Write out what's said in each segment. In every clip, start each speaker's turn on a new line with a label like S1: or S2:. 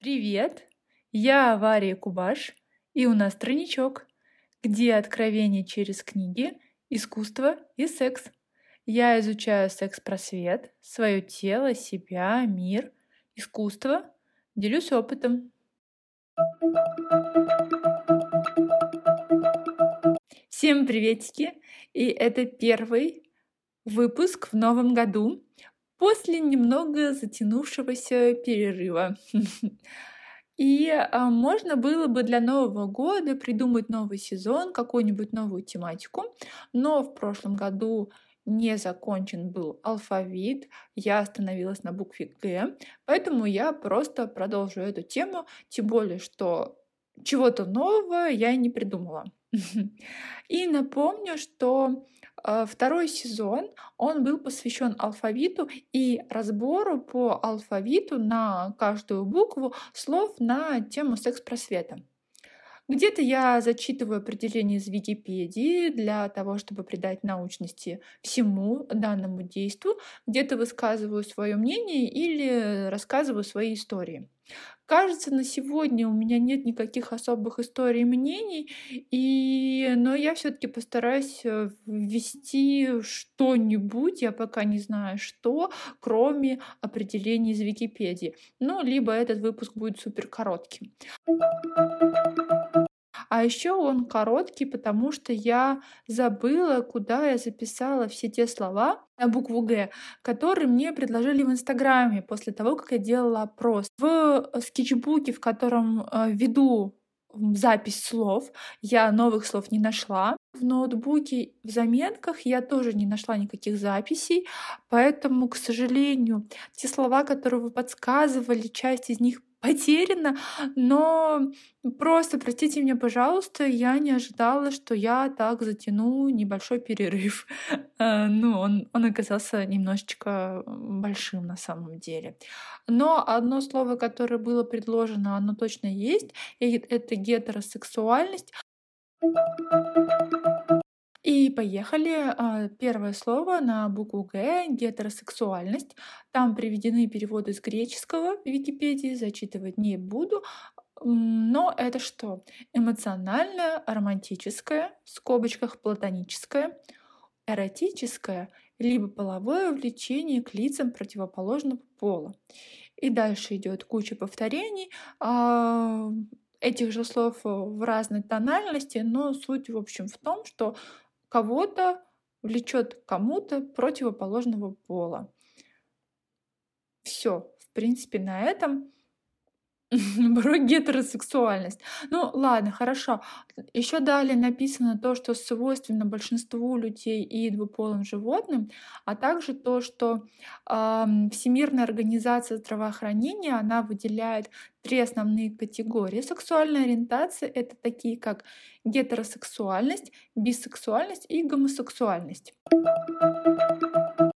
S1: Привет! Я Варя Кубаш, и у нас тройничок, где откровение через книги, искусство и секс. Я изучаю секс-просвет, свое тело, себя, мир, искусство, делюсь опытом. Всем приветики! И это первый выпуск в новом году после немного затянувшегося перерыва. И а, можно было бы для Нового года придумать новый сезон, какую-нибудь новую тематику, но в прошлом году не закончен был алфавит, я остановилась на букве Г, поэтому я просто продолжу эту тему, тем более, что чего-то нового я не придумала. И напомню, что второй сезон, он был посвящен алфавиту и разбору по алфавиту на каждую букву слов на тему секс-просвета. Где-то я зачитываю определение из Википедии для того, чтобы придать научности всему данному действу, где-то высказываю свое мнение или рассказываю свои истории. Кажется, на сегодня у меня нет никаких особых историй и мнений, и... но я все-таки постараюсь э, ввести что-нибудь, я пока не знаю что, кроме определений из Википедии. Ну, либо этот выпуск будет супер коротким. А еще он короткий, потому что я забыла, куда я записала все те слова на букву Г, которые мне предложили в Инстаграме после того, как я делала опрос. В скетчбуке, в котором э, веду запись слов, я новых слов не нашла. В ноутбуке в заметках я тоже не нашла никаких записей, поэтому, к сожалению, те слова, которые вы подсказывали, часть из них потеряно, но просто простите меня, пожалуйста, я не ожидала, что я так затяну небольшой перерыв. Э, ну, он, он оказался немножечко большим на самом деле. Но одно слово, которое было предложено, оно точно есть, и это гетеросексуальность. И поехали. А, первое слово на букву Г — гетеросексуальность. Там приведены переводы с греческого в Википедии, зачитывать не буду. Но это что? Эмоциональное, романтическое, в скобочках платоническое, эротическое, либо половое влечение к лицам противоположного пола. И дальше идет куча повторений а, этих же слов в разной тональности, но суть, в общем, в том, что кого-то влечет кому-то противоположного пола. Все, в принципе, на этом про гетеросексуальность. Ну, ладно, хорошо. Еще далее написано то, что свойственно большинству людей и двуполым животным, а также то, что э, Всемирная организация здравоохранения, она выделяет три основные категории. Сексуальная ориентация — это такие, как гетеросексуальность, бисексуальность и гомосексуальность.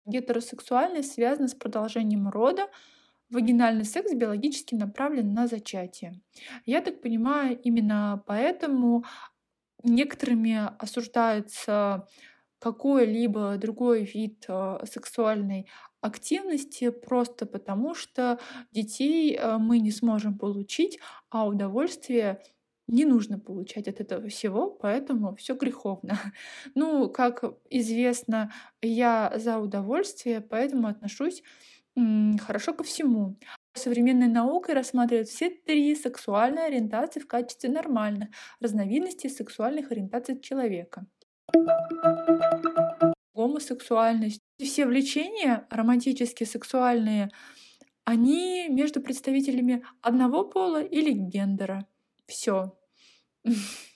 S1: Гетеросексуальность связана с продолжением рода, вагинальный секс биологически направлен на зачатие. Я так понимаю, именно поэтому некоторыми осуждается какой-либо другой вид э, сексуальной активности просто потому, что детей э, мы не сможем получить, а удовольствие не нужно получать от этого всего, поэтому все греховно. Ну, как известно, я за удовольствие, поэтому отношусь хорошо ко всему. Современной наукой рассматривают все три сексуальные ориентации в качестве нормальных разновидностей сексуальных ориентаций человека. Гомосексуальность. Все влечения романтические, сексуальные, они между представителями одного пола или гендера. Все.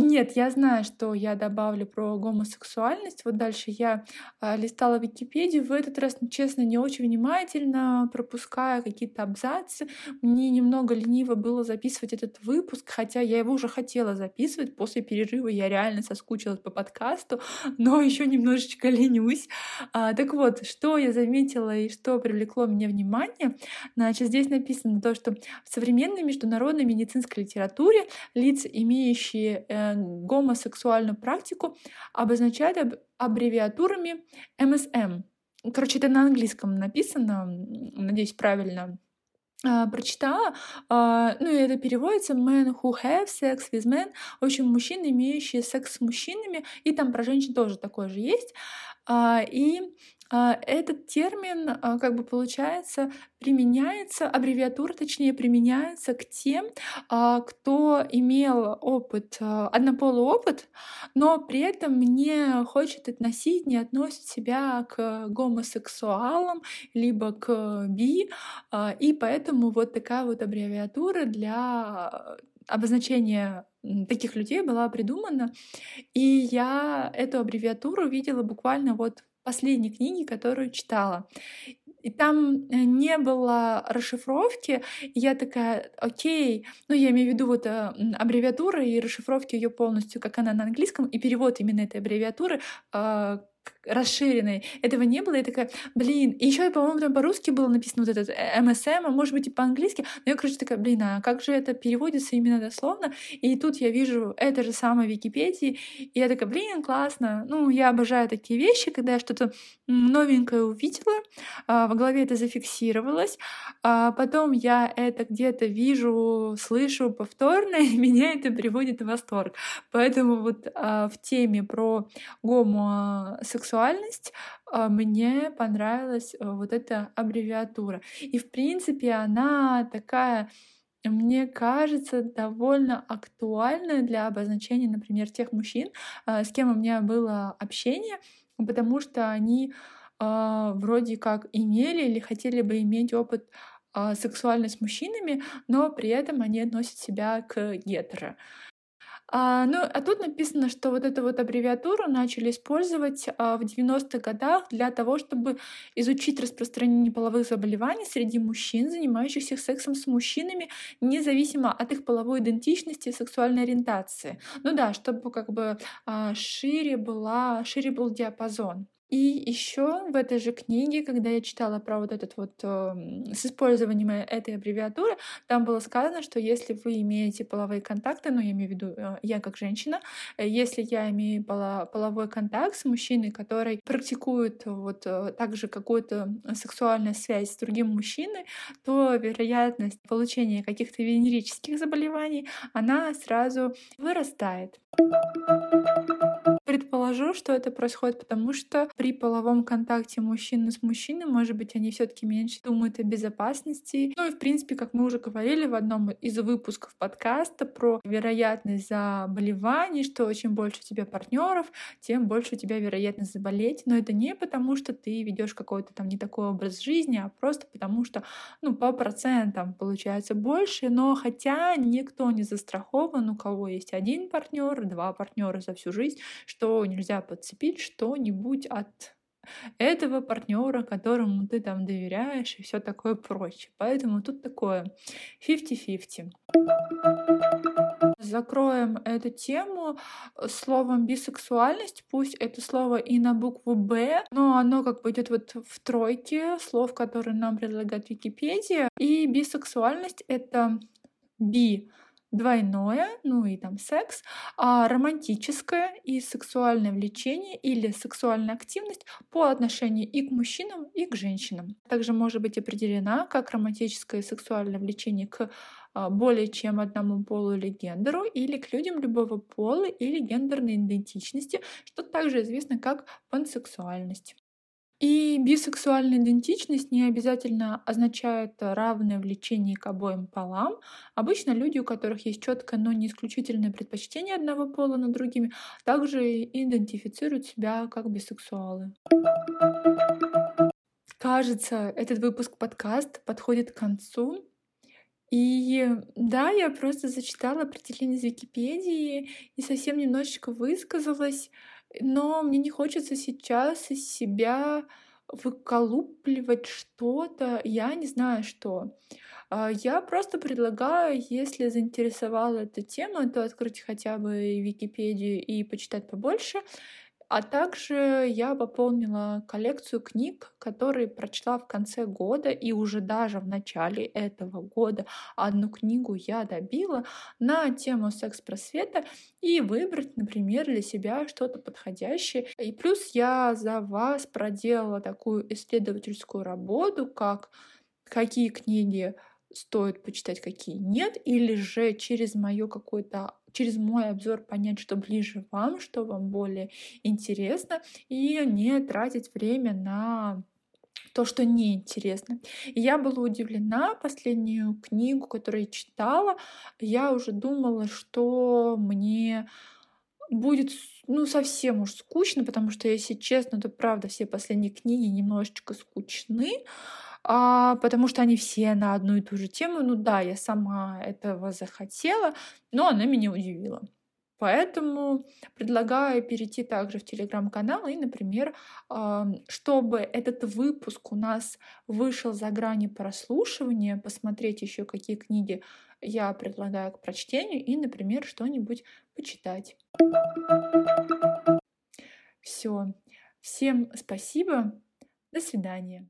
S1: Нет, я знаю, что я добавлю про гомосексуальность. Вот дальше я э, листала Википедию. В этот раз, честно, не очень внимательно, пропуская какие-то абзацы. Мне немного лениво было записывать этот выпуск, хотя я его уже хотела записывать. После перерыва я реально соскучилась по подкасту, но еще немножечко ленюсь. А, так вот, что я заметила и что привлекло мне внимание. Значит, здесь написано то, что в современной международной медицинской литературе лица, имеющие э, гомосексуальную практику обозначают аб- аббревиатурами МСМ. Короче, это на английском написано, надеюсь, правильно а, прочитала, а, ну и это переводится men who have sex with men, в общем, мужчины, имеющие секс с мужчинами, и там про женщин тоже такое же есть. А, и а, этот термин, а, как бы получается, применяется, аббревиатура, точнее, применяется к тем, кто имел опыт, однополый опыт, но при этом не хочет относить, не относит себя к гомосексуалам, либо к би, и поэтому вот такая вот аббревиатура для обозначения таких людей была придумана, и я эту аббревиатуру видела буквально вот последней книги, которую читала. И там э, не было расшифровки. И я такая, окей, ну я имею в виду вот э, аббревиатура и расшифровки ее полностью, как она на английском, и перевод именно этой аббревиатуры э, расширенной. Этого не было. Я такая, блин. И еще, по-моему, там по-русски было написано вот этот МСМ, э, а может быть и по-английски. Но я, короче, такая, блин, а как же это переводится именно дословно? И тут я вижу это же самое в Википедии. И я такая, блин, классно. Ну, я обожаю такие вещи, когда я что-то новенькое увидела, а, в голове это зафиксировалось, а потом я это где-то вижу, слышу повторно, и меня это приводит в восторг. Поэтому вот а, в теме про гомосексуальность сексуальность, а, мне понравилась э, вот эта аббревиатура. И, в принципе, она такая мне кажется, довольно актуальная для обозначения, например, тех мужчин, а, с кем у меня было общение, потому что они э, вроде как имели или хотели бы иметь опыт э, сексуальный с мужчинами, но при этом они относят себя к гетеро. А, ну, а тут написано, что вот эту вот аббревиатуру начали использовать а, в 90-х годах для того, чтобы изучить распространение половых заболеваний среди мужчин, занимающихся сексом с мужчинами, независимо от их половой идентичности и сексуальной ориентации. Ну да, чтобы как бы а, шире была, шире был диапазон. И еще в этой же книге, когда я читала про вот этот вот э, с использованием этой аббревиатуры, там было сказано, что если вы имеете половые контакты, ну я имею в виду э, я как женщина, э, если я имею поло, половой контакт с мужчиной, который практикует вот э, также какую-то сексуальную связь с другим мужчиной, то вероятность получения каких-то венерических заболеваний она сразу вырастает. Предположу, что это происходит потому, что при половом контакте мужчины с мужчиной, может быть, они все таки меньше думают о безопасности. Ну и, в принципе, как мы уже говорили в одном из выпусков подкаста про вероятность заболеваний, что чем больше у тебя партнеров, тем больше у тебя вероятность заболеть. Но это не потому, что ты ведешь какой-то там не такой образ жизни, а просто потому, что ну, по процентам получается больше. Но хотя никто не застрахован, у кого есть один партнер, два партнера за всю жизнь, что нельзя подцепить что-нибудь от этого партнера, которому ты там доверяешь и все такое прочее. Поэтому тут такое 50-50. Закроем эту тему словом бисексуальность. Пусть это слово и на букву Б, но оно как бы идет вот в тройке слов, которые нам предлагает Википедия. И бисексуальность это би двойное, ну и там секс, а романтическое и сексуальное влечение или сексуальная активность по отношению и к мужчинам, и к женщинам. Также может быть определена как романтическое и сексуальное влечение к а, более чем одному полу или гендеру, или к людям любого пола или гендерной идентичности, что также известно как пансексуальность. И бисексуальная идентичность не обязательно означает равное влечение к обоим полам. Обычно люди, у которых есть четкое, но не исключительное предпочтение одного пола над другими, также идентифицируют себя как бисексуалы. Кажется, этот выпуск подкаста подходит к концу. И да, я просто зачитала определение из Википедии и совсем немножечко высказалась. Но мне не хочется сейчас из себя выколупливать что-то, я не знаю что. А, я просто предлагаю, если заинтересовала эта тема, то открыть хотя бы Википедию и почитать побольше. А также я пополнила коллекцию книг, которые прочла в конце года, и уже даже в начале этого года одну книгу я добила на тему секс-просвета и выбрать, например, для себя что-то подходящее. И плюс я за вас проделала такую исследовательскую работу, как какие книги стоит почитать, какие нет, или же через мое какое-то через мой обзор понять, что ближе вам, что вам более интересно, и не тратить время на то, что неинтересно. И я была удивлена последнюю книгу, которую я читала. Я уже думала, что мне будет ну, совсем уж скучно, потому что, если честно, то правда все последние книги немножечко скучны, а, потому что они все на одну и ту же тему. Ну да, я сама этого захотела, но она меня удивила. Поэтому предлагаю перейти также в телеграм-канал и, например, чтобы этот выпуск у нас вышел за грани прослушивания, посмотреть еще какие книги я предлагаю к прочтению и, например, что-нибудь почитать. Все. Всем спасибо. До свидания.